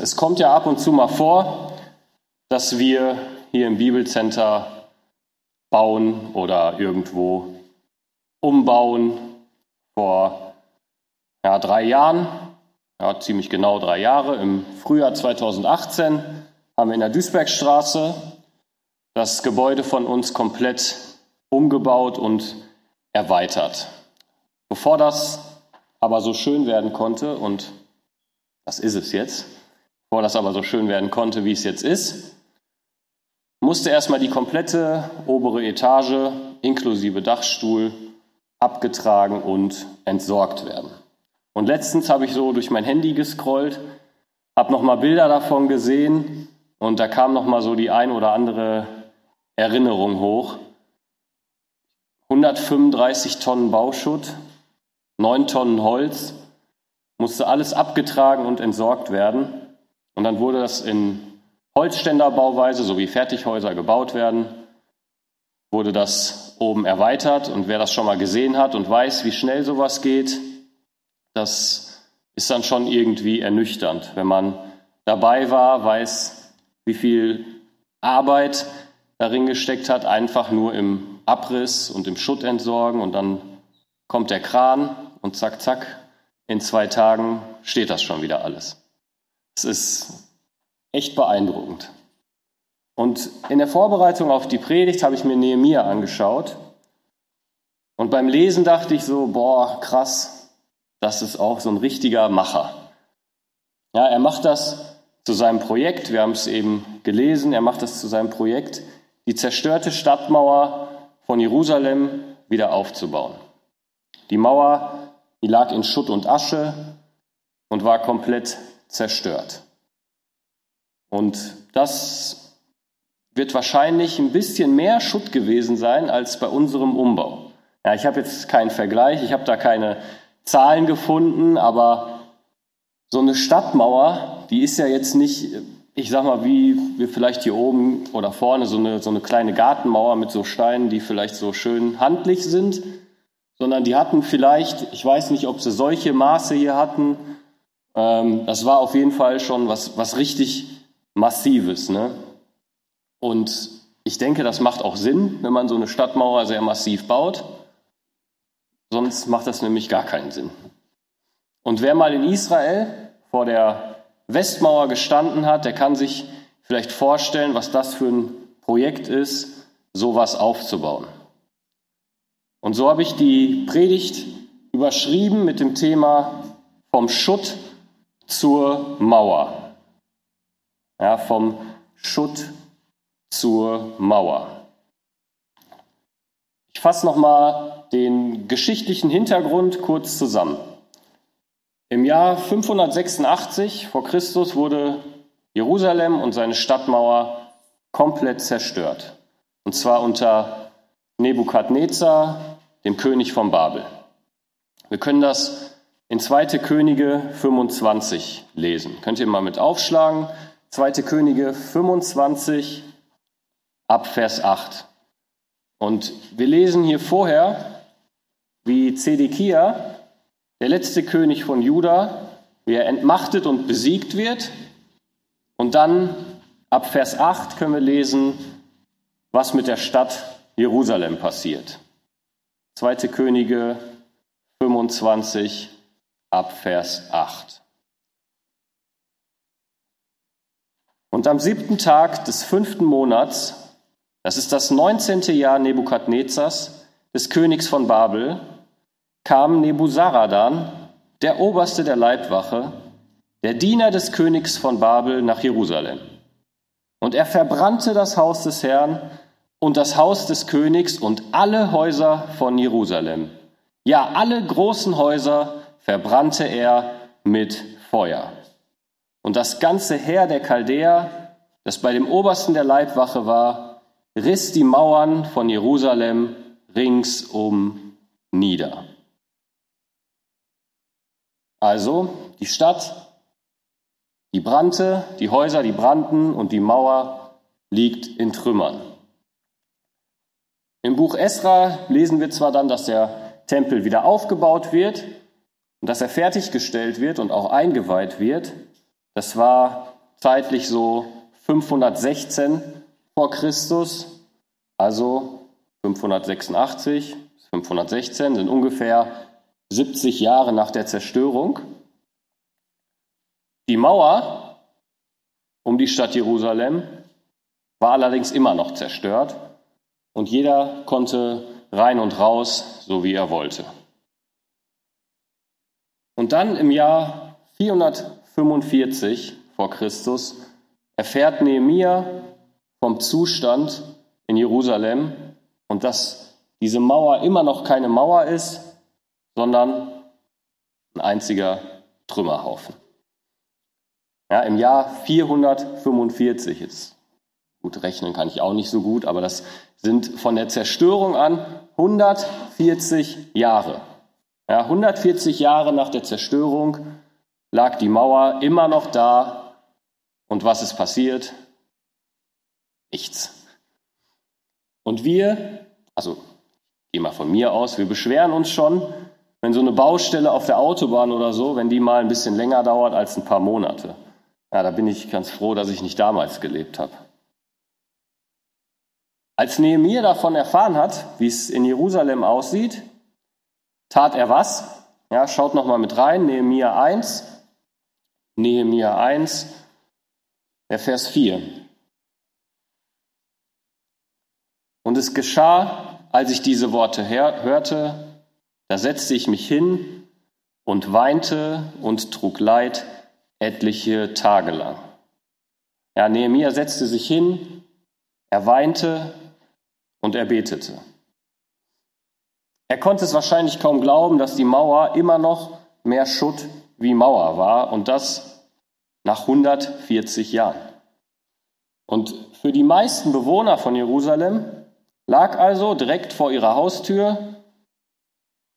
es kommt ja ab und zu mal vor, dass wir hier im Bibelcenter bauen oder irgendwo umbauen. Vor ja, drei Jahren, ja, ziemlich genau drei Jahre, im Frühjahr 2018, haben wir in der Duisbergstraße das Gebäude von uns komplett umgebaut und erweitert. Bevor das aber so schön werden konnte, und das ist es jetzt, bevor das aber so schön werden konnte, wie es jetzt ist, musste erstmal die komplette obere Etage inklusive Dachstuhl abgetragen und entsorgt werden. Und letztens habe ich so durch mein Handy gescrollt, habe nochmal Bilder davon gesehen und da kam nochmal so die ein oder andere Erinnerung hoch. 135 Tonnen Bauschutt, 9 Tonnen Holz, musste alles abgetragen und entsorgt werden. Und dann wurde das in Holzständerbauweise, so wie Fertighäuser gebaut werden, wurde das oben erweitert. Und wer das schon mal gesehen hat und weiß, wie schnell sowas geht, das ist dann schon irgendwie ernüchternd. Wenn man dabei war, weiß, wie viel Arbeit darin gesteckt hat, einfach nur im Abriss und im Schutt entsorgen und dann kommt der Kran und zack, zack, in zwei Tagen steht das schon wieder alles. Es ist echt beeindruckend. Und in der Vorbereitung auf die Predigt habe ich mir Nehemia angeschaut. Und beim Lesen dachte ich so, boah, krass, das ist auch so ein richtiger Macher. Ja, er macht das zu seinem Projekt, wir haben es eben gelesen, er macht das zu seinem Projekt, die zerstörte Stadtmauer von Jerusalem wieder aufzubauen. Die Mauer, die lag in Schutt und Asche und war komplett zerstört. Und das wird wahrscheinlich ein bisschen mehr Schutt gewesen sein als bei unserem Umbau. Ja, ich habe jetzt keinen Vergleich, ich habe da keine Zahlen gefunden, aber so eine Stadtmauer, die ist ja jetzt nicht, ich sag mal, wie wir vielleicht hier oben oder vorne so eine, so eine kleine Gartenmauer mit so Steinen, die vielleicht so schön handlich sind, sondern die hatten vielleicht, ich weiß nicht, ob sie solche Maße hier hatten, ähm, das war auf jeden Fall schon was, was richtig Massives. Ne? Und ich denke, das macht auch Sinn, wenn man so eine Stadtmauer sehr massiv baut. Sonst macht das nämlich gar keinen Sinn. Und wer mal in Israel vor der Westmauer gestanden hat, der kann sich vielleicht vorstellen, was das für ein Projekt ist, sowas aufzubauen. Und so habe ich die Predigt überschrieben mit dem Thema vom Schutt zur Mauer ja, vom Schutt zur Mauer. Ich fasse nochmal den geschichtlichen Hintergrund kurz zusammen. Im Jahr 586 vor Christus wurde Jerusalem und seine Stadtmauer komplett zerstört. Und zwar unter Nebukadnezar, dem König von Babel. Wir können das in 2. Könige 25 lesen. Könnt ihr mal mit aufschlagen. 2. Könige 25 ab Vers 8. Und wir lesen hier vorher, wie Zedekia, der letzte König von Juda, wie er entmachtet und besiegt wird. Und dann ab Vers 8 können wir lesen, was mit der Stadt Jerusalem passiert. 2. Könige 25 ab Vers 8. Und am siebten Tag des fünften Monats, das ist das neunzehnte Jahr Nebukadnezars, des Königs von Babel, kam Nebuzaradan, der Oberste der Leibwache, der Diener des Königs von Babel, nach Jerusalem. Und er verbrannte das Haus des Herrn und das Haus des Königs und alle Häuser von Jerusalem. Ja, alle großen Häuser verbrannte er mit Feuer. Und das ganze Heer der Chaldäer, das bei dem Obersten der Leibwache war, riss die Mauern von Jerusalem ringsum nieder. Also die Stadt, die brannte, die Häuser, die brannten und die Mauer liegt in Trümmern. Im Buch Esra lesen wir zwar dann, dass der Tempel wieder aufgebaut wird und dass er fertiggestellt wird und auch eingeweiht wird, Das war zeitlich so 516 vor Christus, also 586 bis 516 sind ungefähr 70 Jahre nach der Zerstörung. Die Mauer um die Stadt Jerusalem war allerdings immer noch zerstört und jeder konnte rein und raus, so wie er wollte. Und dann im Jahr 445 vor Christus erfährt Nehemia vom Zustand in Jerusalem und dass diese Mauer immer noch keine Mauer ist, sondern ein einziger Trümmerhaufen. Ja, Im Jahr 445 ist Gut, rechnen kann ich auch nicht so gut, aber das sind von der Zerstörung an 140 Jahre. Ja, 140 Jahre nach der Zerstörung lag die Mauer immer noch da. Und was ist passiert? Nichts. Und wir, also gehe mal von mir aus, wir beschweren uns schon, wenn so eine Baustelle auf der Autobahn oder so, wenn die mal ein bisschen länger dauert als ein paar Monate. Ja, da bin ich ganz froh, dass ich nicht damals gelebt habe. Als Nehemiah davon erfahren hat, wie es in Jerusalem aussieht, tat er was? Ja, schaut noch mal mit rein, Nehemiah 1, Nehemiah 1, der Vers 4. Und es geschah, als ich diese Worte hörte, da setzte ich mich hin und weinte und trug Leid etliche Tage lang. Ja, Nehemiah setzte sich hin, er weinte und er betete. Er konnte es wahrscheinlich kaum glauben, dass die Mauer immer noch mehr Schutt wie Mauer war und das nach 140 Jahren. Und für die meisten Bewohner von Jerusalem lag also direkt vor ihrer Haustür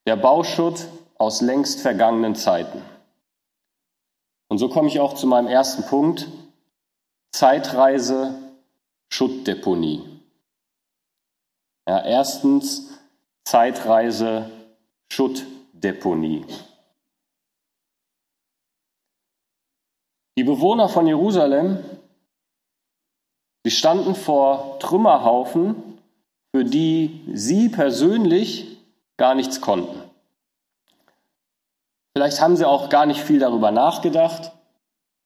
der Bauschutt aus längst vergangenen Zeiten. Und so komme ich auch zu meinem ersten Punkt, Zeitreise, Schuttdeponie. Ja, erstens Zeitreise, Schuttdeponie. Die Bewohner von Jerusalem, sie standen vor Trümmerhaufen, für die sie persönlich gar nichts konnten. Vielleicht haben sie auch gar nicht viel darüber nachgedacht,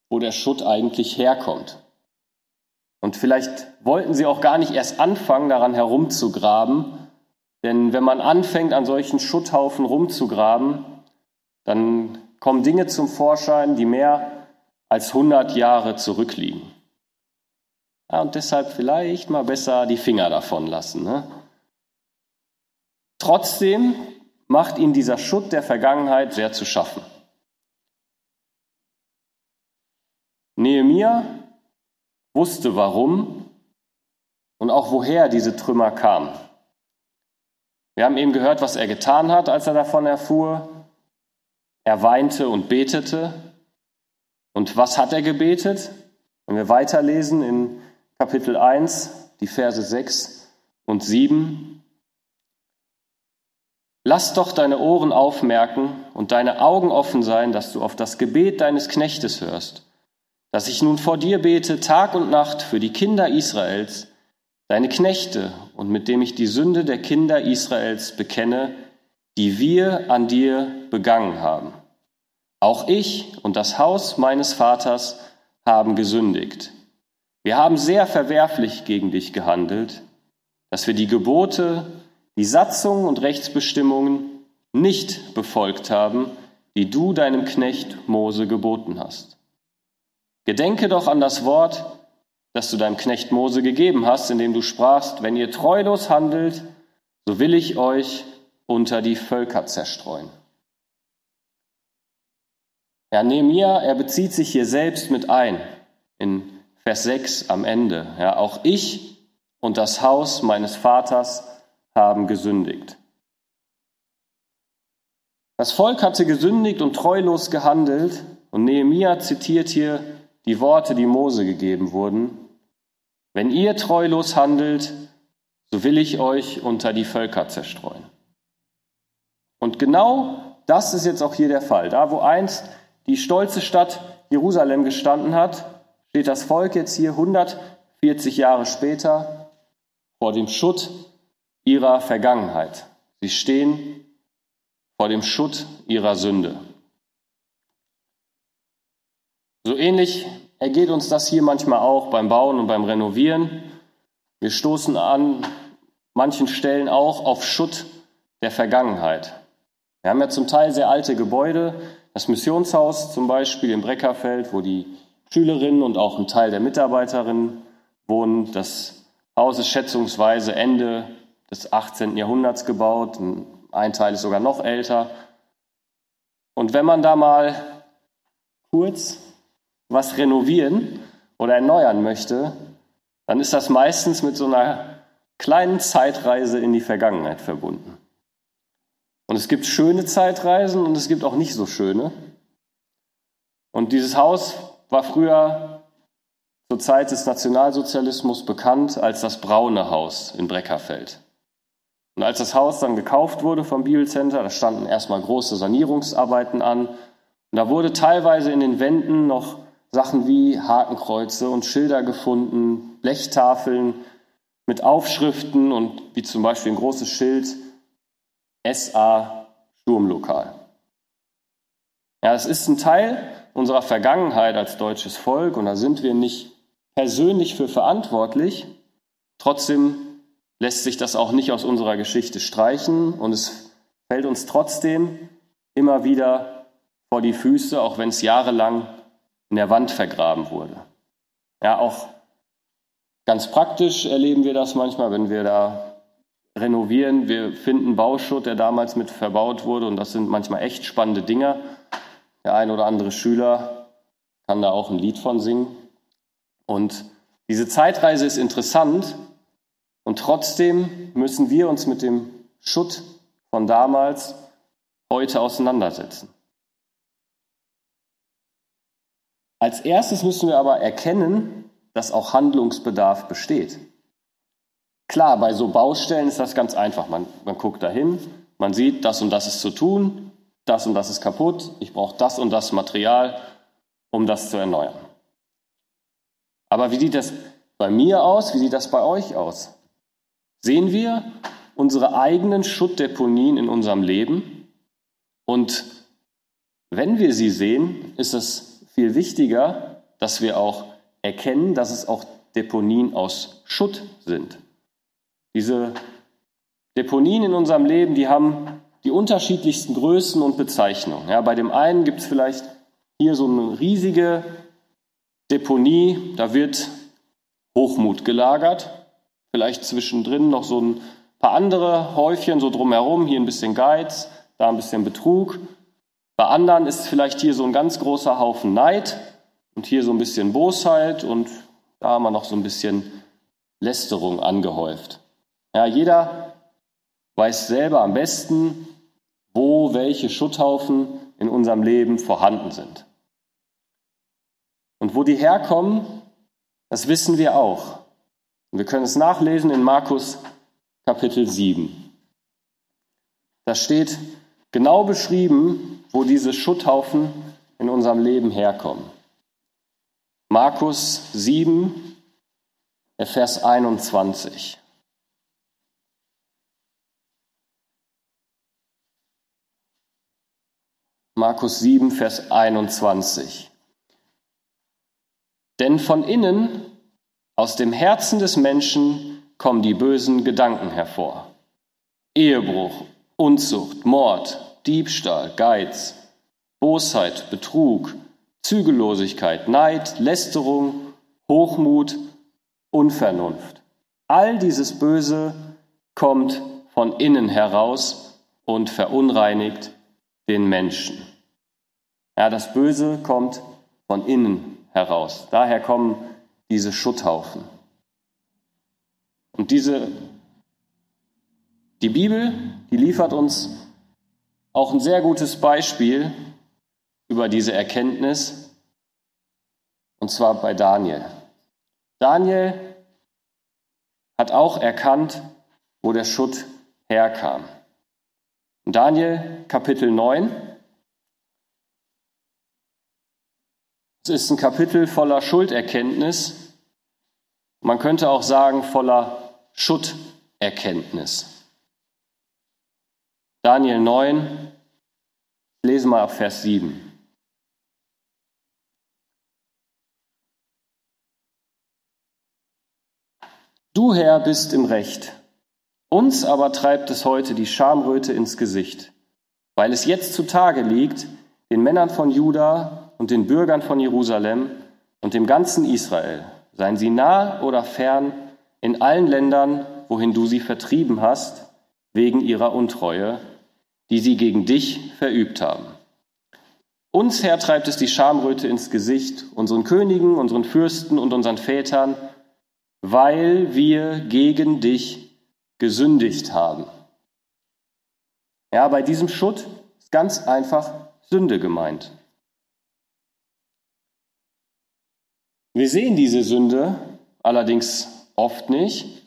wo der Schutt eigentlich herkommt. Und vielleicht wollten sie auch gar nicht erst anfangen, daran herumzugraben, denn wenn man anfängt, an solchen Schutthaufen rumzugraben, dann kommen Dinge zum Vorschein, die mehr als 100 Jahre zurückliegen. Ja, und deshalb vielleicht mal besser die Finger davon lassen. Ne? Trotzdem macht ihnen dieser Schutt der Vergangenheit sehr zu schaffen. Nehemiah wusste warum und auch woher diese Trümmer kamen. Wir haben eben gehört, was er getan hat, als er davon erfuhr. Er weinte und betete. Und was hat er gebetet? Wenn wir weiterlesen in Kapitel 1, die Verse 6 und 7. Lass doch deine Ohren aufmerken und deine Augen offen sein, dass du auf das Gebet deines Knechtes hörst dass ich nun vor dir bete Tag und Nacht für die Kinder Israels, deine Knechte, und mit dem ich die Sünde der Kinder Israels bekenne, die wir an dir begangen haben. Auch ich und das Haus meines Vaters haben gesündigt. Wir haben sehr verwerflich gegen dich gehandelt, dass wir die Gebote, die Satzungen und Rechtsbestimmungen nicht befolgt haben, die du deinem Knecht Mose geboten hast. Gedenke doch an das Wort, das du deinem Knecht Mose gegeben hast, indem du sprachst, wenn ihr treulos handelt, so will ich euch unter die Völker zerstreuen. Ja, Nehemiah, er bezieht sich hier selbst mit ein, in Vers 6 am Ende. Ja, auch ich und das Haus meines Vaters haben gesündigt. Das Volk hatte gesündigt und treulos gehandelt und Nehemiah zitiert hier die Worte, die Mose gegeben wurden. Wenn ihr treulos handelt, so will ich euch unter die Völker zerstreuen. Und genau das ist jetzt auch hier der Fall. Da, wo einst die stolze Stadt Jerusalem gestanden hat, steht das Volk jetzt hier 140 Jahre später vor dem Schutt ihrer Vergangenheit. Sie stehen vor dem Schutt ihrer Sünde. So ähnlich ergeht uns das hier manchmal auch beim Bauen und beim Renovieren. Wir stoßen an manchen Stellen auch auf Schutt der Vergangenheit. Wir haben ja zum Teil sehr alte Gebäude, das Missionshaus zum Beispiel im Breckerfeld, wo die Schülerinnen und auch ein Teil der Mitarbeiterinnen wohnen. Das Haus ist schätzungsweise Ende des 18. Jahrhunderts gebaut, ein Teil ist sogar noch älter. Und wenn man da mal kurz was renovieren oder erneuern möchte, dann ist das meistens mit so einer kleinen Zeitreise in die Vergangenheit verbunden. Und es gibt schöne Zeitreisen und es gibt auch nicht so schöne. Und dieses Haus war früher zur Zeit des Nationalsozialismus bekannt als das Braune Haus in Breckerfeld. Und als das Haus dann gekauft wurde vom Bibelcenter, da standen erstmal große Sanierungsarbeiten an. Und da wurde teilweise in den Wänden noch Sachen wie Hakenkreuze und Schilder gefunden, Blechtafeln mit Aufschriften und wie zum Beispiel ein großes Schild SA Sturmlokal. Ja, es ist ein Teil unserer Vergangenheit als deutsches Volk und da sind wir nicht persönlich für verantwortlich. Trotzdem lässt sich das auch nicht aus unserer Geschichte streichen und es fällt uns trotzdem immer wieder vor die Füße, auch wenn es jahrelang in der Wand vergraben wurde. Ja, auch ganz praktisch erleben wir das manchmal, wenn wir da renovieren. Wir finden Bauschutt, der damals mit verbaut wurde und das sind manchmal echt spannende Dinge. Der ein oder andere Schüler kann da auch ein Lied von singen. Und diese Zeitreise ist interessant und trotzdem müssen wir uns mit dem Schutt von damals heute auseinandersetzen. Als erstes müssen wir aber erkennen, dass auch Handlungsbedarf besteht. Klar, bei so Baustellen ist das ganz einfach. Man, man guckt dahin, man sieht, das und das ist zu tun, das und das ist kaputt, ich brauche das und das Material, um das zu erneuern. Aber wie sieht das bei mir aus? Wie sieht das bei euch aus? Sehen wir unsere eigenen Schuttdeponien in unserem Leben? Und wenn wir sie sehen, ist es viel wichtiger, dass wir auch erkennen, dass es auch Deponien aus Schutt sind. Diese Deponien in unserem Leben, die haben die unterschiedlichsten Größen und Bezeichnungen. Ja, bei dem einen gibt es vielleicht hier so eine riesige Deponie, da wird Hochmut gelagert, vielleicht zwischendrin noch so ein paar andere Häufchen so drumherum, hier ein bisschen Geiz, da ein bisschen Betrug bei anderen ist vielleicht hier so ein ganz großer Haufen Neid und hier so ein bisschen Bosheit und da haben wir noch so ein bisschen Lästerung angehäuft. Ja, jeder weiß selber am besten, wo welche Schutthaufen in unserem Leben vorhanden sind. Und wo die herkommen, das wissen wir auch. Und wir können es nachlesen in Markus Kapitel 7. Da steht genau beschrieben, wo diese Schutthaufen in unserem Leben herkommen. Markus 7, Vers 21. Markus 7, Vers 21. Denn von innen, aus dem Herzen des Menschen, kommen die bösen Gedanken hervor. Ehebruch, Unzucht, Mord, Diebstahl, Geiz, Bosheit, Betrug, Zügellosigkeit, Neid, Lästerung, Hochmut, Unvernunft. All dieses Böse kommt von innen heraus und verunreinigt den Menschen. Ja, das Böse kommt von innen heraus. Daher kommen diese Schutthaufen. Und diese, die Bibel, die liefert uns auch ein sehr gutes Beispiel über diese Erkenntnis, und zwar bei Daniel. Daniel hat auch erkannt, wo der Schutt herkam. Daniel Kapitel 9, Es ist ein Kapitel voller Schulderkenntnis. Man könnte auch sagen, voller Schutterkenntnis. Daniel 9, ich lese mal ab Vers 7. Du Herr bist im Recht, uns aber treibt es heute die Schamröte ins Gesicht, weil es jetzt zutage liegt, den Männern von Juda und den Bürgern von Jerusalem und dem ganzen Israel, seien sie nah oder fern, in allen Ländern, wohin du sie vertrieben hast, wegen ihrer Untreue, die sie gegen dich verübt haben. Uns, Herr, treibt es die Schamröte ins Gesicht, unseren Königen, unseren Fürsten und unseren Vätern, weil wir gegen dich gesündigt haben. Ja, bei diesem Schutt ist ganz einfach Sünde gemeint. Wir sehen diese Sünde allerdings oft nicht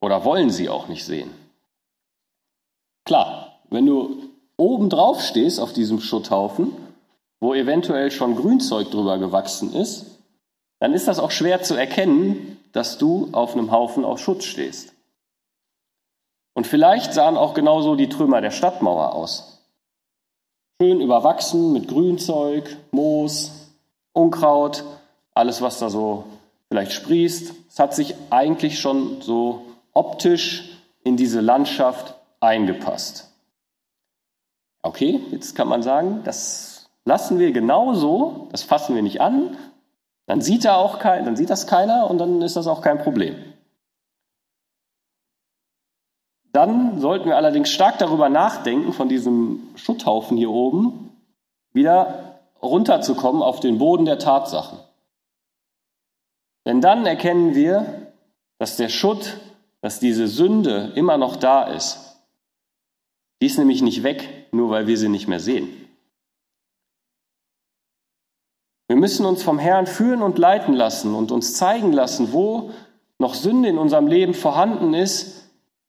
oder wollen sie auch nicht sehen. Wenn du oben drauf stehst auf diesem Schutthaufen, wo eventuell schon Grünzeug drüber gewachsen ist, dann ist das auch schwer zu erkennen, dass du auf einem Haufen aus Schutz stehst. Und vielleicht sahen auch genauso die Trümmer der Stadtmauer aus. Schön überwachsen mit Grünzeug, Moos, Unkraut, alles, was da so vielleicht sprießt. Es hat sich eigentlich schon so optisch in diese Landschaft eingepasst. Okay, jetzt kann man sagen, das lassen wir genauso, das fassen wir nicht an, dann sieht, er auch kein, dann sieht das keiner und dann ist das auch kein Problem. Dann sollten wir allerdings stark darüber nachdenken, von diesem Schutthaufen hier oben wieder runterzukommen auf den Boden der Tatsachen. Denn dann erkennen wir, dass der Schutt, dass diese Sünde immer noch da ist. Die ist nämlich nicht weg, nur weil wir sie nicht mehr sehen. Wir müssen uns vom Herrn führen und leiten lassen und uns zeigen lassen, wo noch Sünde in unserem Leben vorhanden ist,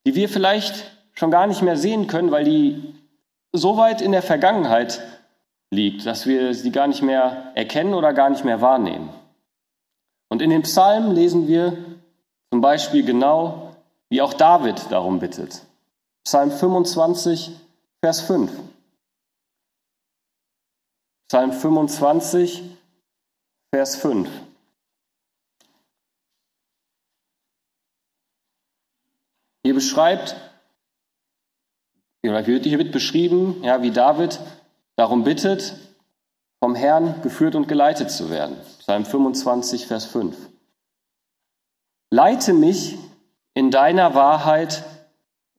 die wir vielleicht schon gar nicht mehr sehen können, weil die so weit in der Vergangenheit liegt, dass wir sie gar nicht mehr erkennen oder gar nicht mehr wahrnehmen. Und in den Psalmen lesen wir zum Beispiel genau, wie auch David darum bittet. Psalm 25, Vers 5. Psalm 25, Vers 5. Hier beschreibt, hier wird beschrieben, ja, wie David darum bittet, vom Herrn geführt und geleitet zu werden. Psalm 25, Vers 5. Leite mich in deiner Wahrheit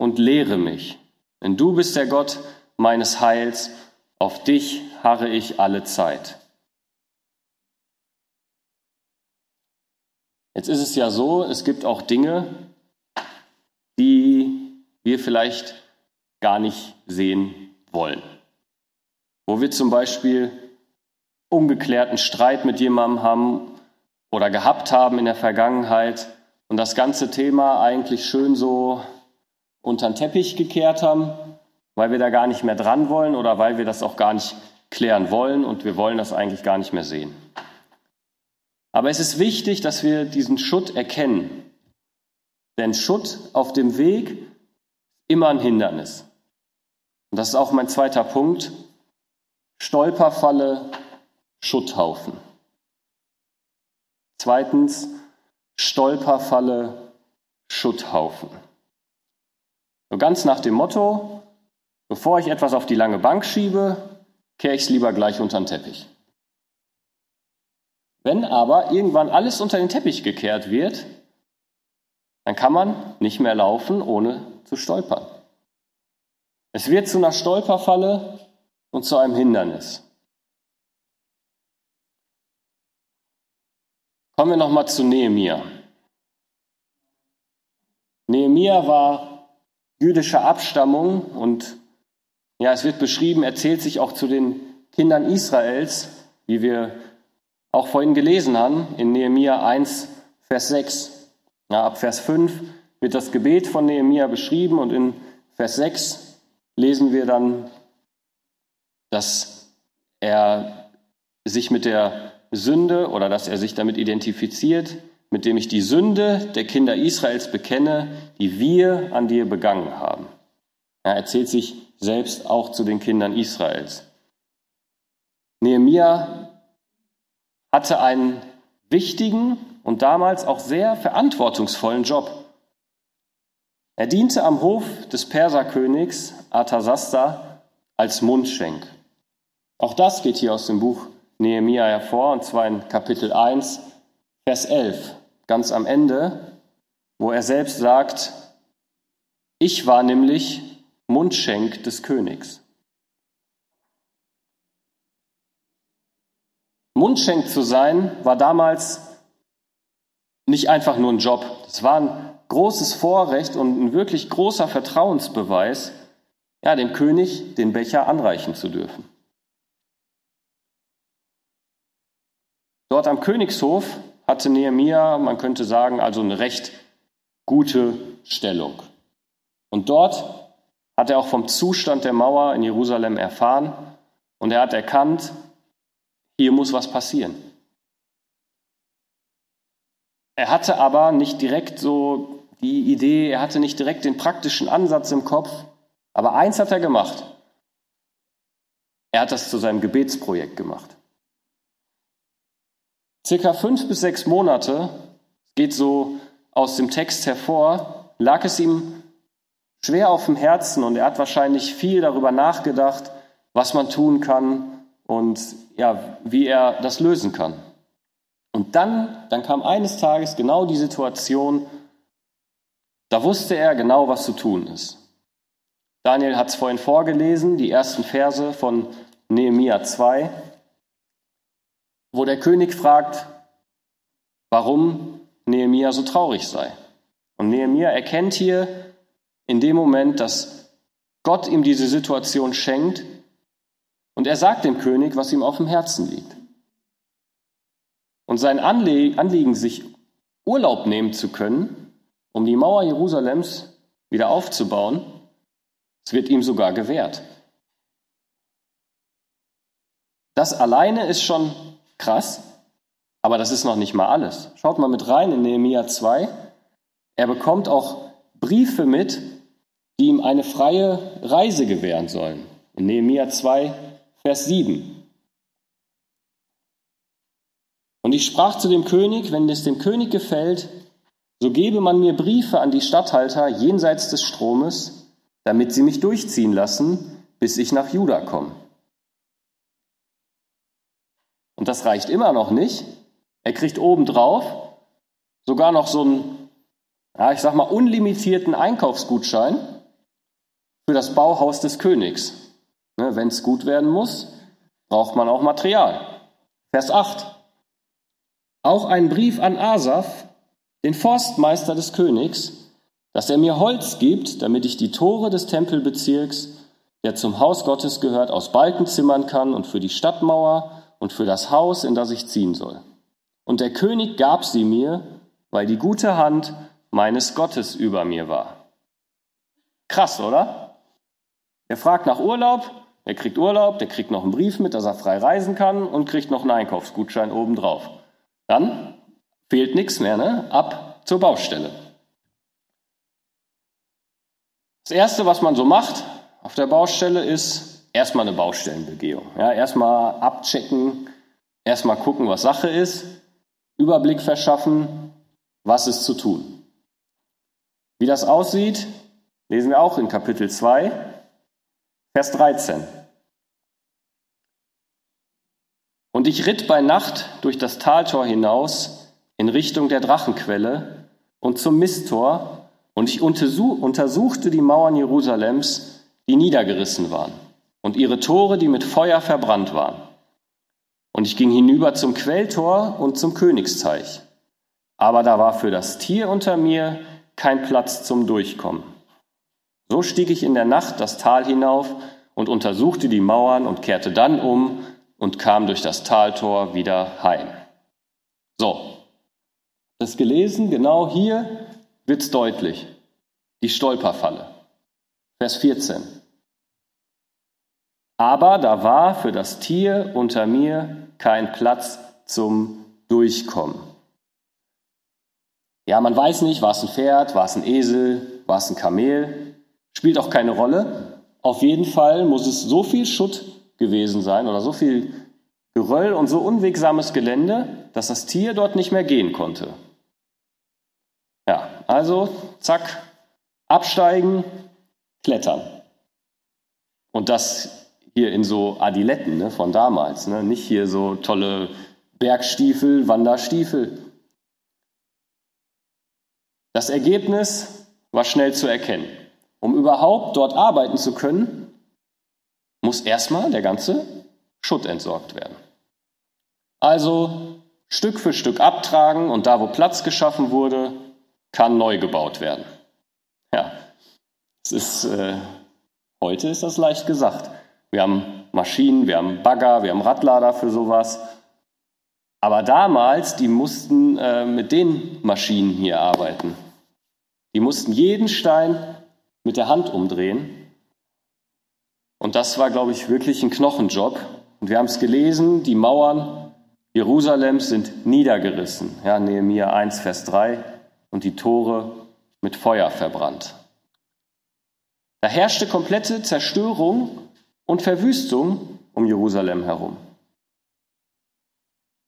und lehre mich, denn du bist der Gott meines Heils, auf dich harre ich alle Zeit. Jetzt ist es ja so, es gibt auch Dinge, die wir vielleicht gar nicht sehen wollen. Wo wir zum Beispiel ungeklärten Streit mit jemandem haben oder gehabt haben in der Vergangenheit und das ganze Thema eigentlich schön so unter den Teppich gekehrt haben, weil wir da gar nicht mehr dran wollen oder weil wir das auch gar nicht klären wollen und wir wollen das eigentlich gar nicht mehr sehen. Aber es ist wichtig, dass wir diesen Schutt erkennen. Denn Schutt auf dem Weg ist immer ein Hindernis. Und das ist auch mein zweiter Punkt. Stolperfalle, Schutthaufen. Zweitens, Stolperfalle, Schutthaufen. So ganz nach dem Motto, bevor ich etwas auf die lange Bank schiebe, kehre ich es lieber gleich unter den Teppich. Wenn aber irgendwann alles unter den Teppich gekehrt wird, dann kann man nicht mehr laufen, ohne zu stolpern. Es wird zu einer Stolperfalle und zu einem Hindernis. Kommen wir nochmal zu Nehemia. Nehemia war jüdischer Abstammung und ja, es wird beschrieben, erzählt sich auch zu den Kindern Israels, wie wir auch vorhin gelesen haben, in Nehemia 1, Vers 6. Ja, ab Vers 5 wird das Gebet von Nehemia beschrieben und in Vers 6 lesen wir dann, dass er sich mit der Sünde oder dass er sich damit identifiziert, mit dem ich die Sünde der Kinder Israels bekenne, die wir an dir begangen haben. Er erzählt sich selbst auch zu den Kindern Israels. Nehemia hatte einen wichtigen und damals auch sehr verantwortungsvollen Job. Er diente am Hof des Perserkönigs Arthasasta als Mundschenk. Auch das geht hier aus dem Buch Nehemia hervor, und zwar in Kapitel 1, Vers 11, ganz am Ende, wo er selbst sagt, ich war nämlich Mundschenk des Königs. Mundschenk zu sein war damals nicht einfach nur ein Job. Es war ein großes Vorrecht und ein wirklich großer Vertrauensbeweis, ja, dem König den Becher anreichen zu dürfen. Dort am Königshof hatte Nehemia, man könnte sagen, also eine recht gute Stellung. Und dort hat er auch vom Zustand der Mauer in Jerusalem erfahren und er hat erkannt, hier muss was passieren. Er hatte aber nicht direkt so die Idee, er hatte nicht direkt den praktischen Ansatz im Kopf, aber eins hat er gemacht. Er hat das zu seinem Gebetsprojekt gemacht. Circa fünf bis sechs Monate, geht so aus dem Text hervor, lag es ihm schwer auf dem Herzen und er hat wahrscheinlich viel darüber nachgedacht, was man tun kann und ja, wie er das lösen kann. Und dann, dann kam eines Tages genau die Situation, da wusste er genau, was zu tun ist. Daniel hat es vorhin vorgelesen, die ersten Verse von Nehemia 2 wo der König fragt, warum Nehemia so traurig sei. Und Nehemia erkennt hier in dem Moment, dass Gott ihm diese Situation schenkt und er sagt dem König, was ihm auf dem Herzen liegt. Und sein Anliegen, sich Urlaub nehmen zu können, um die Mauer Jerusalems wieder aufzubauen, es wird ihm sogar gewährt. Das alleine ist schon Krass, aber das ist noch nicht mal alles. Schaut mal mit rein in Nehemia 2. Er bekommt auch Briefe mit, die ihm eine freie Reise gewähren sollen. In Nehemia 2, Vers 7. Und ich sprach zu dem König, wenn es dem König gefällt, so gebe man mir Briefe an die Statthalter jenseits des Stromes, damit sie mich durchziehen lassen, bis ich nach Juda komme. Und das reicht immer noch nicht. Er kriegt obendrauf sogar noch so einen, ja, ich sag mal, unlimitierten Einkaufsgutschein für das Bauhaus des Königs. Ne, Wenn es gut werden muss, braucht man auch Material. Vers 8. Auch ein Brief an Asaf, den Forstmeister des Königs, dass er mir Holz gibt, damit ich die Tore des Tempelbezirks, der zum Haus Gottes gehört, aus Balken zimmern kann und für die Stadtmauer und für das Haus, in das ich ziehen soll. Und der König gab sie mir, weil die gute Hand meines Gottes über mir war. Krass, oder? Er fragt nach Urlaub, er kriegt Urlaub, der kriegt noch einen Brief mit, dass er frei reisen kann und kriegt noch einen Einkaufsgutschein obendrauf. Dann fehlt nichts mehr, ne? Ab zur Baustelle. Das Erste, was man so macht auf der Baustelle, ist erstmal eine Baustellenbegehung. Ja, erstmal abchecken, erstmal gucken, was Sache ist, Überblick verschaffen, was ist zu tun. Wie das aussieht, lesen wir auch in Kapitel 2, Vers 13. Und ich ritt bei Nacht durch das Taltor hinaus in Richtung der Drachenquelle und zum Misttor, und ich untersuchte die Mauern Jerusalems, die niedergerissen waren und ihre Tore, die mit Feuer verbrannt waren. Und ich ging hinüber zum Quelltor und zum Königsteich. Aber da war für das Tier unter mir kein Platz zum Durchkommen. So stieg ich in der Nacht das Tal hinauf und untersuchte die Mauern und kehrte dann um und kam durch das Taltor wieder heim. So, das gelesen, genau hier wird's deutlich. Die Stolperfalle. Vers 14. Aber da war für das Tier unter mir kein Platz zum Durchkommen. Ja, man weiß nicht, war es ein Pferd, war es ein Esel, war es ein Kamel, spielt auch keine Rolle. Auf jeden Fall muss es so viel Schutt gewesen sein oder so viel Geröll und so unwegsames Gelände, dass das Tier dort nicht mehr gehen konnte. Ja, also zack, absteigen, klettern. Und das hier in so Adiletten ne, von damals, ne? nicht hier so tolle Bergstiefel, Wanderstiefel. Das Ergebnis war schnell zu erkennen. Um überhaupt dort arbeiten zu können, muss erstmal der ganze Schutt entsorgt werden. Also Stück für Stück abtragen und da, wo Platz geschaffen wurde, kann neu gebaut werden. Ja, es ist, äh, heute ist das leicht gesagt. Wir haben Maschinen, wir haben Bagger, wir haben Radlader für sowas. Aber damals, die mussten äh, mit den Maschinen hier arbeiten. Die mussten jeden Stein mit der Hand umdrehen. Und das war, glaube ich, wirklich ein Knochenjob. Und wir haben es gelesen, die Mauern Jerusalems sind niedergerissen. Ja, Nehemiah 1, Vers 3. Und die Tore mit Feuer verbrannt. Da herrschte komplette Zerstörung und Verwüstung um Jerusalem herum.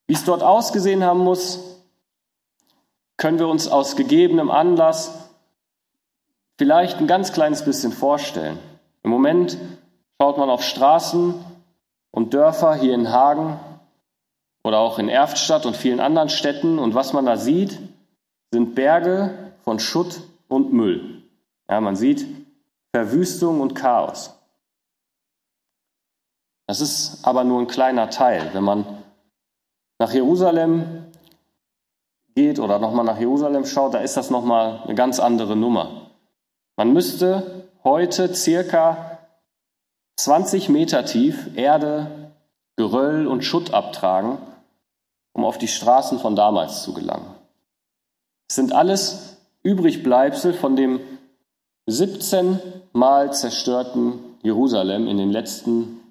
Wie es dort ausgesehen haben muss, können wir uns aus gegebenem Anlass vielleicht ein ganz kleines bisschen vorstellen. Im Moment schaut man auf Straßen und Dörfer hier in Hagen oder auch in Erftstadt und vielen anderen Städten und was man da sieht, sind Berge von Schutt und Müll. Ja, man sieht Verwüstung und Chaos. Das ist aber nur ein kleiner Teil. Wenn man nach Jerusalem geht oder nochmal nach Jerusalem schaut, da ist das nochmal eine ganz andere Nummer. Man müsste heute circa 20 Meter tief Erde, Geröll und Schutt abtragen, um auf die Straßen von damals zu gelangen. Es sind alles Übrigbleibsel von dem 17 Mal zerstörten Jerusalem in den letzten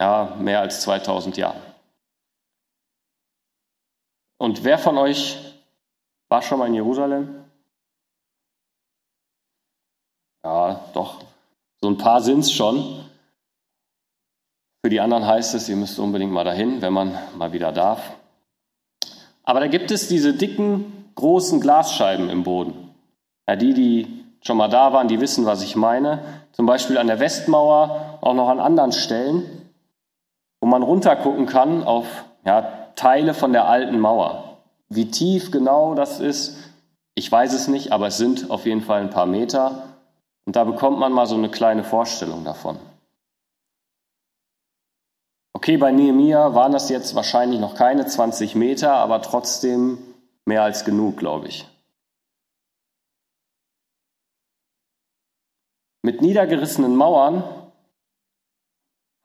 ja, mehr als 2000 Jahren. Und wer von euch war schon mal in Jerusalem? Ja, doch, so ein paar sind es schon. Für die anderen heißt es, ihr müsst unbedingt mal dahin, wenn man mal wieder darf. Aber da gibt es diese dicken, großen Glasscheiben im Boden. Ja, die, die schon mal da waren, die wissen, was ich meine. Zum Beispiel an der Westmauer, auch noch an anderen Stellen, man runtergucken kann auf ja, Teile von der alten Mauer. Wie tief genau das ist, ich weiß es nicht, aber es sind auf jeden Fall ein paar Meter. Und da bekommt man mal so eine kleine Vorstellung davon. Okay, bei Nehemia waren das jetzt wahrscheinlich noch keine 20 Meter, aber trotzdem mehr als genug, glaube ich. Mit niedergerissenen Mauern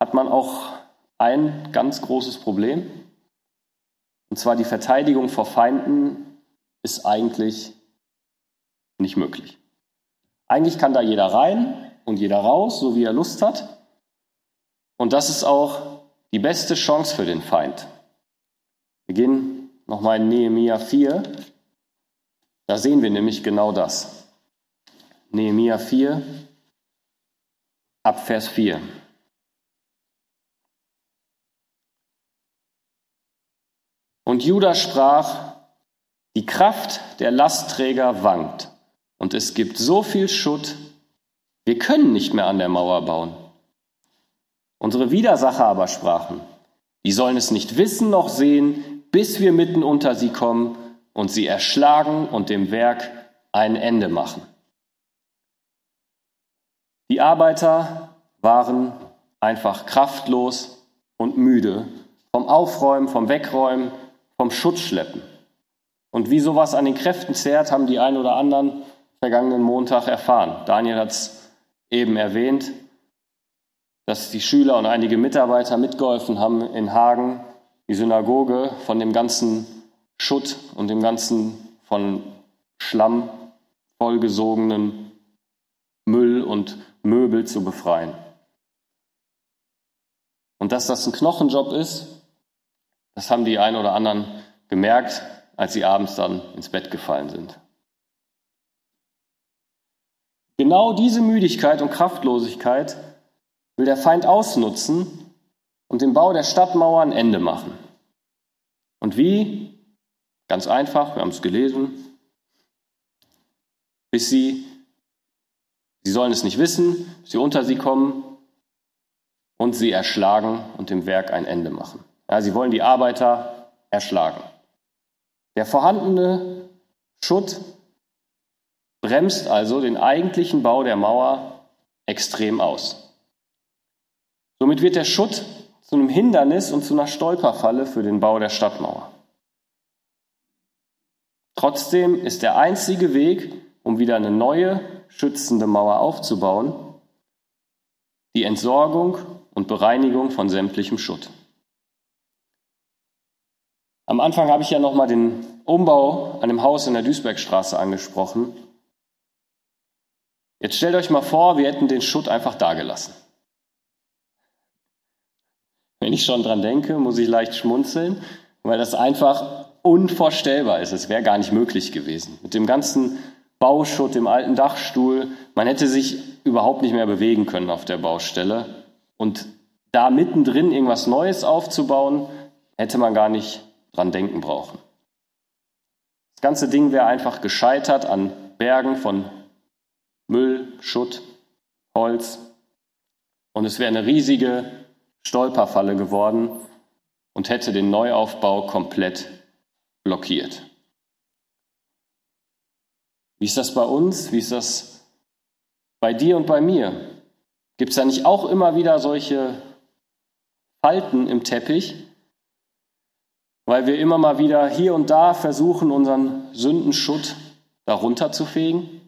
hat man auch ein ganz großes Problem. Und zwar die Verteidigung vor Feinden ist eigentlich nicht möglich. Eigentlich kann da jeder rein und jeder raus, so wie er Lust hat. Und das ist auch die beste Chance für den Feind. Wir gehen nochmal in Nehemia 4. Da sehen wir nämlich genau das. Nehemia 4, ab Vers 4. Und Judah sprach, die Kraft der Lastträger wankt. Und es gibt so viel Schutt, wir können nicht mehr an der Mauer bauen. Unsere Widersacher aber sprachen, die sollen es nicht wissen noch sehen, bis wir mitten unter sie kommen und sie erschlagen und dem Werk ein Ende machen. Die Arbeiter waren einfach kraftlos und müde vom Aufräumen, vom Wegräumen, vom Schutzschleppen. Und wie sowas an den Kräften zehrt, haben die ein oder anderen vergangenen Montag erfahren. Daniel hat es eben erwähnt, dass die Schüler und einige Mitarbeiter mitgeholfen haben, in Hagen die Synagoge von dem ganzen Schutt und dem ganzen von Schlamm vollgesogenen Müll und Möbel zu befreien. Und dass das ein Knochenjob ist, Das haben die ein oder anderen gemerkt, als sie abends dann ins Bett gefallen sind. Genau diese Müdigkeit und Kraftlosigkeit will der Feind ausnutzen und dem Bau der Stadtmauer ein Ende machen. Und wie? Ganz einfach, wir haben es gelesen, bis sie, sie sollen es nicht wissen, bis sie unter sie kommen und sie erschlagen und dem Werk ein Ende machen. Ja, sie wollen die Arbeiter erschlagen. Der vorhandene Schutt bremst also den eigentlichen Bau der Mauer extrem aus. Somit wird der Schutt zu einem Hindernis und zu einer Stolperfalle für den Bau der Stadtmauer. Trotzdem ist der einzige Weg, um wieder eine neue, schützende Mauer aufzubauen, die Entsorgung und Bereinigung von sämtlichem Schutt. Am Anfang habe ich ja nochmal den Umbau an dem Haus in der Duisbergstraße angesprochen. Jetzt stellt euch mal vor, wir hätten den Schutt einfach dagelassen. Wenn ich schon dran denke, muss ich leicht schmunzeln, weil das einfach unvorstellbar ist. Es wäre gar nicht möglich gewesen. Mit dem ganzen Bauschutt, dem alten Dachstuhl, man hätte sich überhaupt nicht mehr bewegen können auf der Baustelle. Und da mittendrin irgendwas Neues aufzubauen, hätte man gar nicht dran denken brauchen. Das ganze Ding wäre einfach gescheitert an Bergen von Müll, Schutt, Holz. Und es wäre eine riesige Stolperfalle geworden und hätte den Neuaufbau komplett blockiert. Wie ist das bei uns? Wie ist das bei dir und bei mir? Gibt es da nicht auch immer wieder solche Falten im Teppich, weil wir immer mal wieder hier und da versuchen, unseren Sündenschutt darunter zu fegen?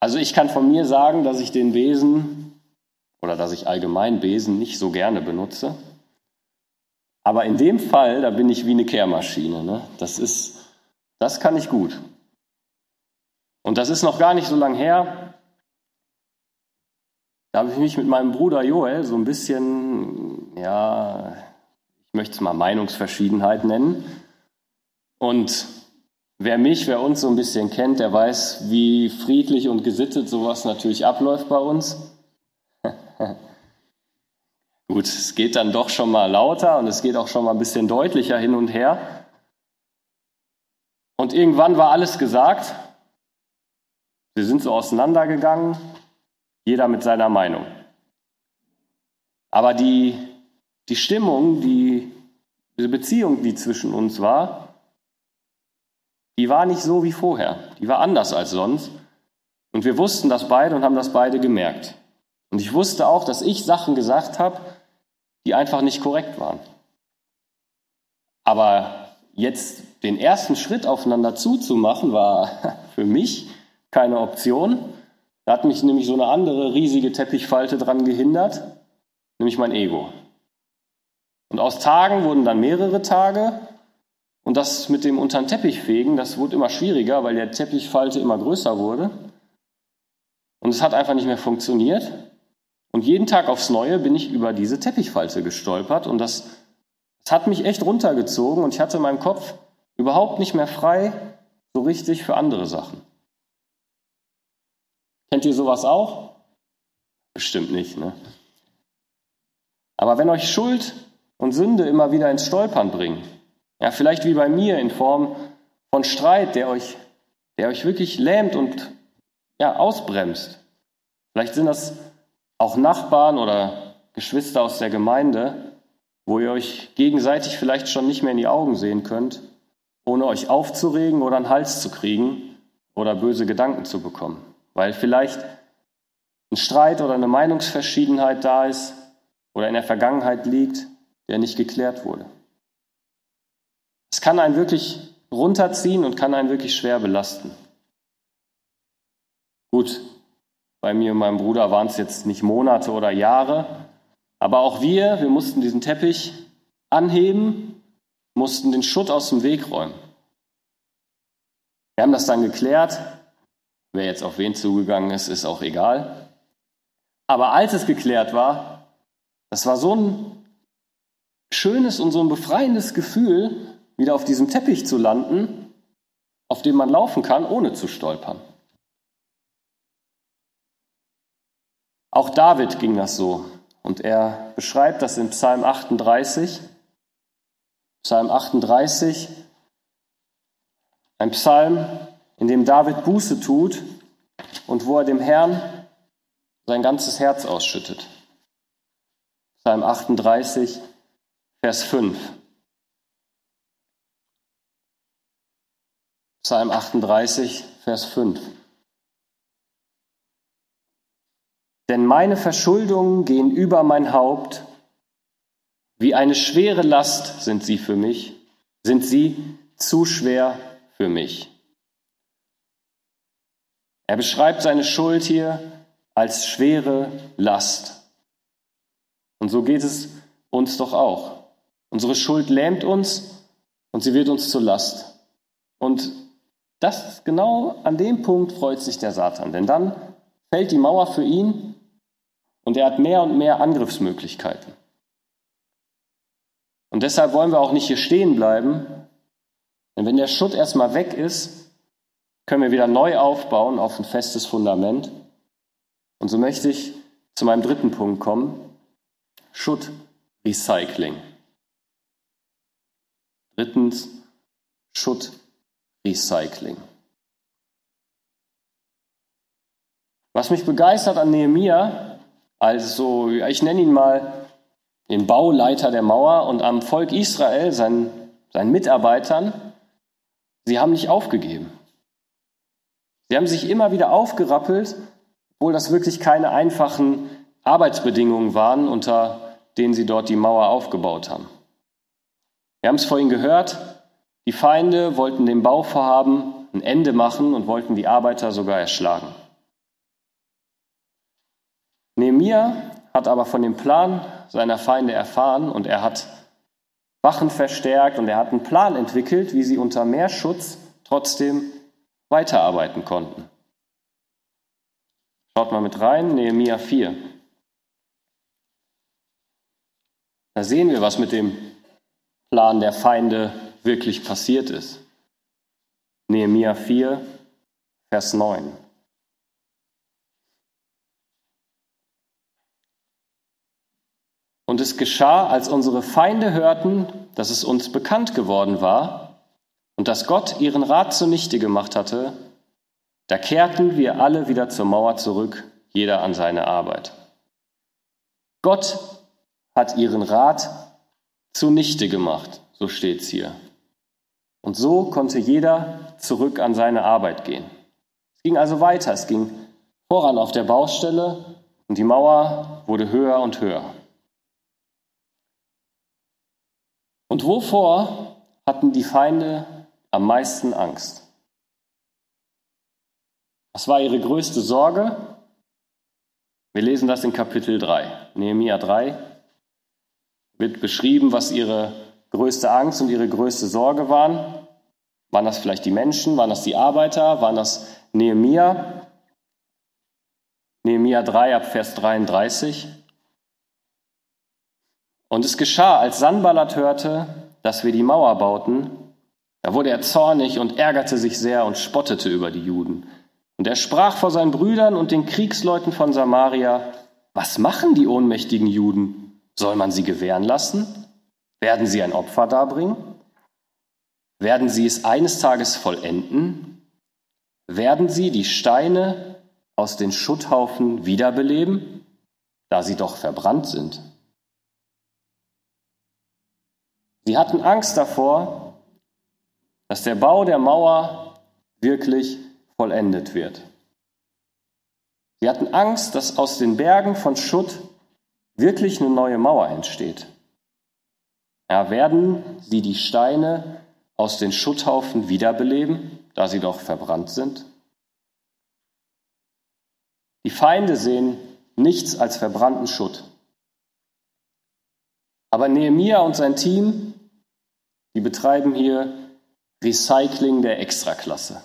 Also ich kann von mir sagen, dass ich den Besen oder dass ich allgemein Besen nicht so gerne benutze. Aber in dem Fall, da bin ich wie eine Kehrmaschine. Ne? Das ist, das kann ich gut. Und das ist noch gar nicht so lang her. Da habe ich mich mit meinem Bruder Joel so ein bisschen, ja, möchte es mal Meinungsverschiedenheit nennen. Und wer mich, wer uns so ein bisschen kennt, der weiß, wie friedlich und gesittet sowas natürlich abläuft bei uns. Gut, es geht dann doch schon mal lauter und es geht auch schon mal ein bisschen deutlicher hin und her. Und irgendwann war alles gesagt. Wir sind so auseinandergegangen, jeder mit seiner Meinung. Aber die, die Stimmung, die, diese Beziehung, die zwischen uns war, die war nicht so wie vorher. Die war anders als sonst. Und wir wussten das beide und haben das beide gemerkt. Und ich wusste auch, dass ich Sachen gesagt habe, die einfach nicht korrekt waren. Aber jetzt den ersten Schritt aufeinander zuzumachen, war für mich keine Option. Da hat mich nämlich so eine andere riesige Teppichfalte dran gehindert, nämlich mein Ego. Und aus Tagen wurden dann mehrere Tage. Und das mit dem unter den Teppich fegen, das wurde immer schwieriger, weil der Teppichfalte immer größer wurde. Und es hat einfach nicht mehr funktioniert. Und jeden Tag aufs Neue bin ich über diese Teppichfalte gestolpert und das, das hat mich echt runtergezogen und ich hatte in meinem Kopf überhaupt nicht mehr frei so richtig für andere Sachen. Kennt ihr sowas auch? Bestimmt nicht, ne? Aber wenn euch Schuld und Sünde immer wieder ins Stolpern bringen, ja, vielleicht wie bei mir in Form von Streit, der euch, der euch wirklich lähmt und ja, ausbremst. Vielleicht sind das auch Nachbarn oder Geschwister aus der Gemeinde, wo ihr euch gegenseitig vielleicht schon nicht mehr in die Augen sehen könnt, ohne euch aufzuregen oder einen Hals zu kriegen oder böse Gedanken zu bekommen weil vielleicht ein Streit oder eine Meinungsverschiedenheit da ist oder in der Vergangenheit liegt, der nicht geklärt wurde. Es kann einen wirklich runterziehen und kann einen wirklich schwer belasten. Gut, bei mir und meinem Bruder waren es jetzt nicht Monate oder Jahre, aber auch wir, wir mussten diesen Teppich anheben, mussten den Schutt aus dem Weg räumen. Wir haben das dann geklärt, Wer jetzt auf wen zugegangen ist, ist auch egal. Aber als es geklärt war, das war so ein schönes und so ein befreiendes Gefühl, wieder auf diesem Teppich zu landen, auf dem man laufen kann, ohne zu stolpern. Auch David ging das so. Und er beschreibt das in Psalm 38. Psalm 38, ein Psalm, in dem David Buße tut und wo er dem Herrn sein ganzes Herz ausschüttet. Psalm 38, Vers 5. Psalm 38, Vers 5. Denn meine Verschuldungen gehen über mein Haupt, wie eine schwere Last sind sie für mich, sind sie zu schwer für mich. Er beschreibt seine Schuld hier als schwere Last. Und so geht es uns doch auch. Unsere Schuld lähmt uns und sie wird uns zur Last. Und das genau an dem Punkt freut sich der Satan, denn dann fällt die Mauer für ihn und er hat mehr und mehr Angriffsmöglichkeiten. Und deshalb wollen wir auch nicht hier stehen bleiben, denn wenn der Schutt erstmal weg ist, können wir wieder neu aufbauen auf ein festes Fundament. Und so möchte ich zu meinem dritten Punkt kommen. Schuttrecycling. Drittens, Schuttrecycling. Was mich begeistert an Nehemia, also ich nenne ihn mal den Bauleiter der Mauer und am Volk Israel, seinen, seinen Mitarbeitern, sie haben nicht aufgegeben. Sie haben sich immer wieder aufgerappelt, obwohl das wirklich keine einfachen Arbeitsbedingungen waren, unter denen sie dort die Mauer aufgebaut haben. Wir haben es vorhin gehört, die Feinde wollten dem Bauvorhaben ein Ende machen und wollten die Arbeiter sogar erschlagen. Nehemiah hat aber von dem Plan seiner Feinde erfahren und er hat Wachen verstärkt und er hat einen Plan entwickelt, wie sie unter mehr Schutz trotzdem weiterarbeiten konnten. Schaut mal mit rein, Nehemiah 4. Da sehen wir, was mit dem Plan der Feinde wirklich passiert ist. Nehemiah 4, Vers 9. Und es geschah, als unsere Feinde hörten, dass es uns bekannt geworden war, und dass Gott ihren Rat zunichte gemacht hatte, da kehrten wir alle wieder zur Mauer zurück, jeder an seine Arbeit. Gott hat ihren Rat zunichte gemacht, so steht's hier. Und so konnte jeder zurück an seine Arbeit gehen. Es ging also weiter, es ging voran auf der Baustelle und die Mauer wurde höher und höher. Und wovor hatten die Feinde am meisten Angst? Was war ihre größte Sorge? Wir lesen das in Kapitel 3. Nehemiah 3 wird beschrieben, was ihre größte Angst und ihre größte Sorge waren. Waren das vielleicht die Menschen? Waren das die Arbeiter? Waren das Nehemiah? Nehemiah 3 ab Vers 33. Und es geschah, als Sanballat hörte, dass wir die Mauer bauten, da wurde er zornig und ärgerte sich sehr und spottete über die Juden. Und er sprach vor seinen Brüdern und den Kriegsleuten von Samaria, was machen die ohnmächtigen Juden? Soll man sie gewähren lassen? Werden sie ein Opfer darbringen? Werden sie es eines Tages vollenden? Werden sie die Steine aus den Schutthaufen wiederbeleben, da sie doch verbrannt sind? Sie hatten Angst davor, dass der Bau der Mauer wirklich vollendet wird. Sie hatten Angst, dass aus den Bergen von Schutt wirklich eine neue Mauer entsteht. Ja, werden sie die Steine aus den Schutthaufen wiederbeleben, da sie doch verbrannt sind? Die Feinde sehen nichts als verbrannten Schutt. Aber Nehemia und sein Team, die betreiben hier Recycling der Extraklasse.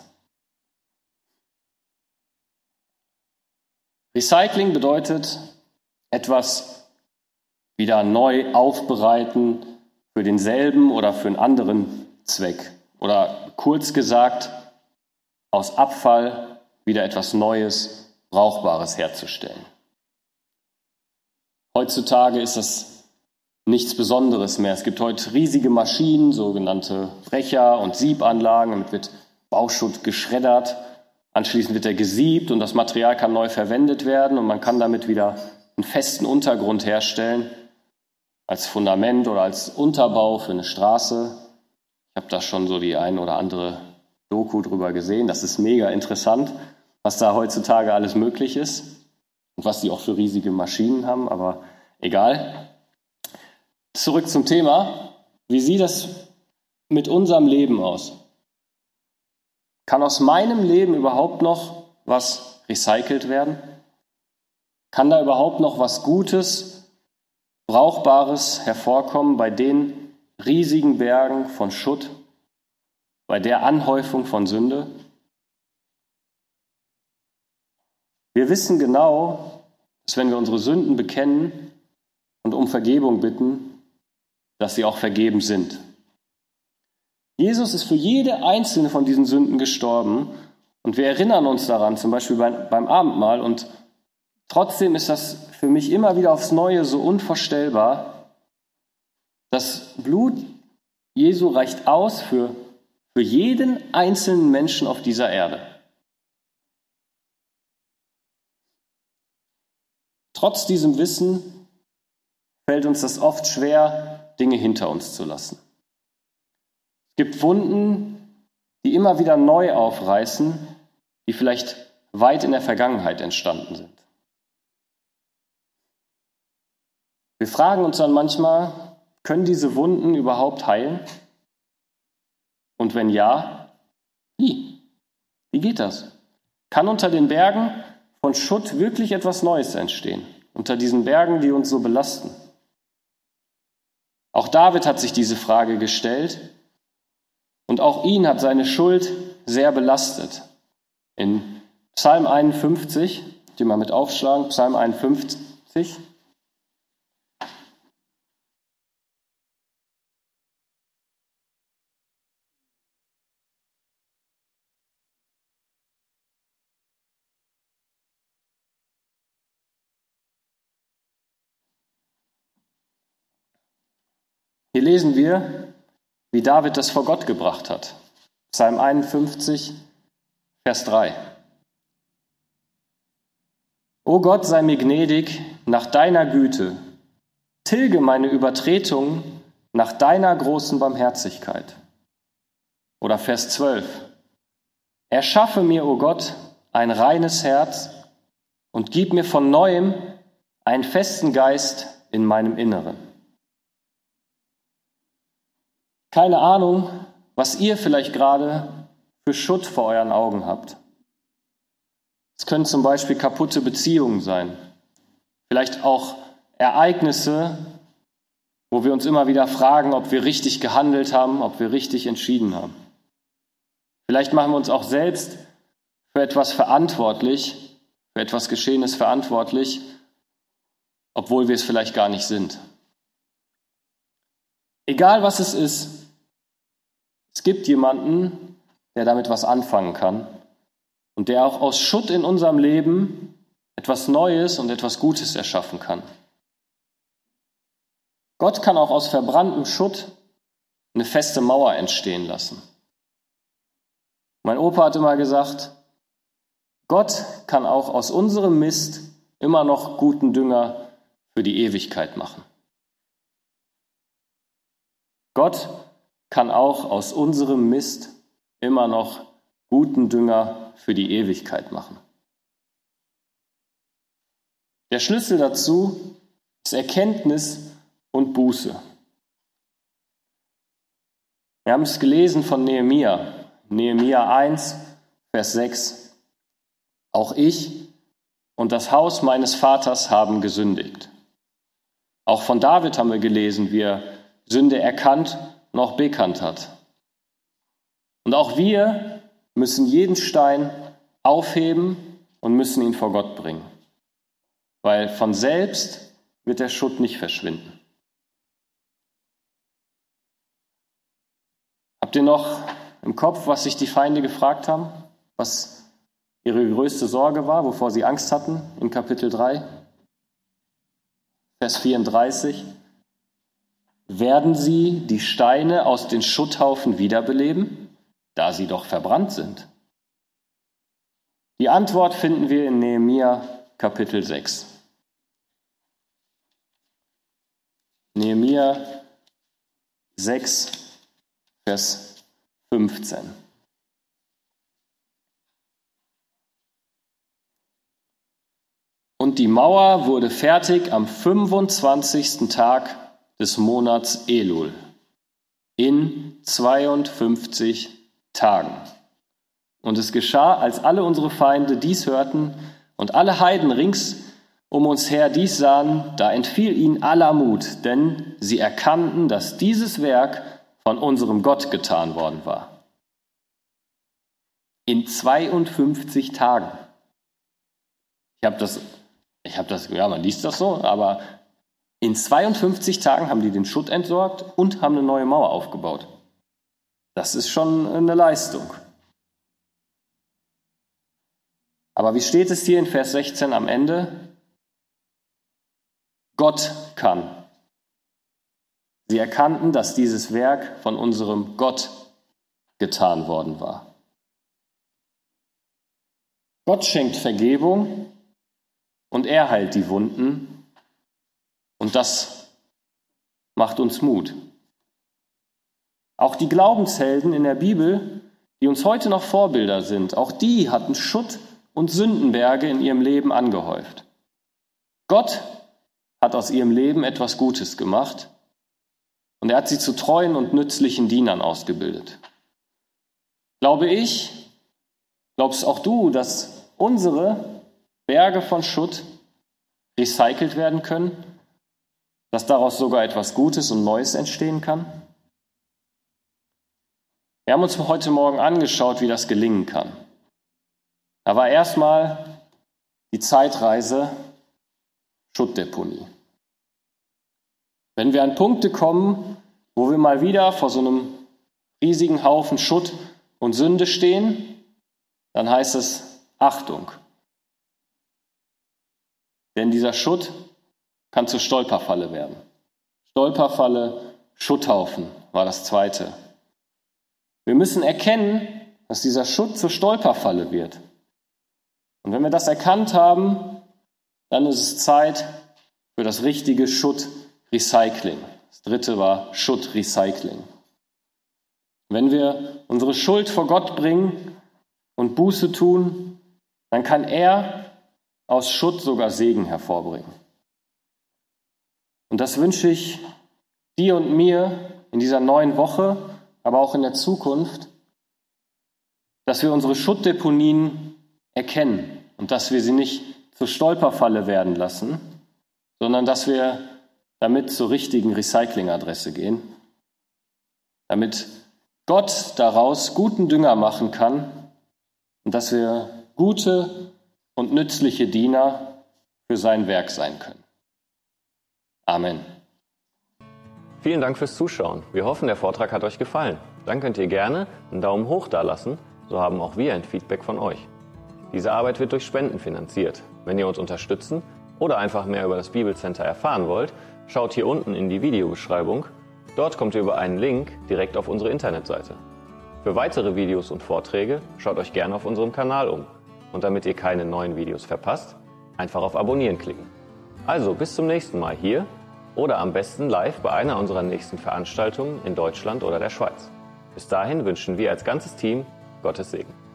Recycling bedeutet etwas wieder neu aufbereiten, für denselben oder für einen anderen Zweck. Oder kurz gesagt, aus Abfall wieder etwas Neues, Brauchbares herzustellen. Heutzutage ist das nichts Besonderes mehr. Es gibt heute riesige Maschinen, sogenannte Brecher- und Siebanlagen. Damit wird Bauschutt geschreddert. Anschließend wird er gesiebt und das Material kann neu verwendet werden und man kann damit wieder einen festen Untergrund herstellen als Fundament oder als Unterbau für eine Straße. Ich habe da schon so die ein oder andere Doku drüber gesehen. Das ist mega interessant, was da heutzutage alles möglich ist und was die auch für riesige Maschinen haben, aber egal. Zurück zum Thema. Wie sieht das mit unserem Leben aus? Kann aus meinem Leben überhaupt noch was recycelt werden? Kann da überhaupt noch was Gutes Brauchbares hervorkommen bei den riesigen Bergen von Schutt, bei der Anhäufung von Sünde? Wir wissen genau, dass wenn wir unsere Sünden bekennen und um Vergebung bitten, dass sie auch vergeben sind. Jesus ist für jede einzelne von diesen Sünden gestorben und wir erinnern uns daran, zum Beispiel beim, Abendmahl und Trotzdem ist das für mich immer wieder aufs Neue so unvorstellbar. Das Blut Jesu reicht aus für, für jeden einzelnen Menschen auf dieser Erde. Trotz diesem Wissen fällt uns das oft schwer, Dinge hinter uns zu lassen. Es gibt Wunden, die immer wieder neu aufreißen, die vielleicht weit in der Vergangenheit entstanden sind. Wir fragen uns dann manchmal, können diese Wunden überhaupt heilen? Und wenn ja, wie? Wie geht das? Kann unter den Bergen von Schutt wirklich etwas Neues entstehen? Unter diesen Bergen, die uns so belasten? Auch David hat sich diese Frage gestellt und auch ihn hat seine Schuld sehr belastet. In Psalm 51, die mal mit aufschlagen, Psalm 51, Hier lesen wir, wie David das vor Gott gebracht hat. Psalm 51, Vers 3. O Gott, sei mir gnädig nach deiner Güte, tilge meine Übertretungen nach deiner großen Barmherzigkeit. Oder Vers 12. Erschaffe mir, o Gott, ein reines Herz und gib mir von neuem einen festen Geist in meinem Inneren. Keine Ahnung, was ihr vielleicht gerade für Schutt vor euren Augen habt. Es können zum Beispiel kaputte Beziehungen sein, vielleicht auch Ereignisse, wo wir uns immer wieder fragen, ob wir richtig gehandelt haben, ob wir richtig entschieden haben. Vielleicht machen wir uns auch selbst für etwas verantwortlich, für etwas Geschehenes verantwortlich, obwohl wir es vielleicht gar nicht sind. Egal was es ist, es gibt jemanden, der damit was anfangen kann und der auch aus Schutt in unserem Leben etwas Neues und etwas Gutes erschaffen kann. Gott kann auch aus verbranntem Schutt eine feste Mauer entstehen lassen. Mein Opa hat immer gesagt, Gott kann auch aus unserem Mist immer noch guten Dünger für die Ewigkeit machen. Gott kann auch aus unserem Mist immer noch guten Dünger für die Ewigkeit machen. Der Schlüssel dazu ist Erkenntnis und Buße. Wir haben es gelesen von Nehemia, Nehemia 1, Vers 6. Auch ich und das Haus meines Vaters haben gesündigt. Auch von David haben wir gelesen, wie er Sünde erkannt noch bekannt hat. Und auch wir müssen jeden Stein aufheben und müssen ihn vor Gott bringen. Weil von selbst wird der Schutt nicht verschwinden. Habt ihr noch im Kopf, was sich die Feinde gefragt haben? Was ihre größte Sorge war, wovor sie Angst hatten in Kapitel 3? Vers 34. Werden sie die Steine aus den Schutthaufen wiederbeleben, da sie doch verbrannt sind? Die Antwort finden wir in Nehemia Kapitel 6. Nehemia 6, Vers 15. Und die Mauer wurde fertig am 25. Tag des Monats Elul in 52 Tagen. Und es geschah, als alle unsere Feinde dies hörten und alle Heiden rings um uns her dies sahen, da entfiel ihnen aller Mut, denn sie erkannten, dass dieses Werk von unserem Gott getan worden war. In 52 Tagen. Ich habe das, ich das, ja, man liest das so, aber in 52 Tagen haben die den Schutt entsorgt und haben eine neue Mauer aufgebaut. Das ist schon eine Leistung. Aber wie steht es hier in Vers 16 am Ende? Gott kann. Sie erkannten, dass dieses Werk von unserem Gott getan worden war. Gott schenkt Vergebung und er heilt die Wunden und das macht uns Mut. Auch die Glaubenshelden in der Bibel, die uns heute noch Vorbilder sind, auch die hatten Schutt und Sündenberge in ihrem Leben angehäuft. Gott hat aus ihrem Leben etwas Gutes gemacht und er hat sie zu treuen und nützlichen Dienern ausgebildet. Glaube ich, glaubst auch du, dass unsere Berge von Schutt recycelt werden können, dass daraus sogar etwas Gutes und Neues entstehen kann? Wir haben uns heute Morgen angeschaut, wie das gelingen kann. Da war erstmal die Zeitreise Schuttdeponie. Wenn wir an Punkte kommen, wo wir mal wieder vor so einem riesigen Haufen Schutt und Sünde stehen, dann heißt es Achtung. Denn dieser Schutt kann zur Stolperfalle werden. Stolperfalle, Schutthaufen war das zweite. Wir müssen erkennen, dass dieser Schutt zur Stolperfalle wird. Und wenn wir das erkannt haben, dann ist es Zeit für das richtige Schuttrecycling. Das dritte war Schuttrecycling. Wenn wir unsere Schuld vor Gott bringen und Buße tun, dann kann er aus Schutt sogar Segen hervorbringen. Und das wünsche ich dir und mir in dieser neuen Woche, aber auch in der Zukunft, dass wir unsere Schuttdeponien erkennen und dass wir sie nicht zur Stolperfalle werden lassen, sondern dass wir damit zur richtigen Recyclingadresse gehen, damit Gott daraus guten Dünger machen kann und dass wir gute und nützliche Diener für sein Werk sein können. Amen. Vielen Dank fürs Zuschauen. Wir hoffen, der Vortrag hat euch gefallen. Dann könnt ihr gerne einen Daumen hoch dalassen, so haben auch wir ein Feedback von euch. Diese Arbeit wird durch Spenden finanziert. Wenn ihr uns unterstützen oder einfach mehr über das Bibelcenter erfahren wollt, schaut hier unten in die Videobeschreibung. Dort kommt ihr über einen Link direkt auf unsere Internetseite. Für weitere Videos und Vorträge schaut euch gerne auf unserem Kanal um. Und damit ihr keine neuen Videos verpasst, einfach auf Abonnieren klicken. Also bis zum nächsten Mal hier oder am besten live bei einer unserer nächsten Veranstaltungen in Deutschland oder der Schweiz. Bis dahin wünschen wir als ganzes Team Gottes Segen.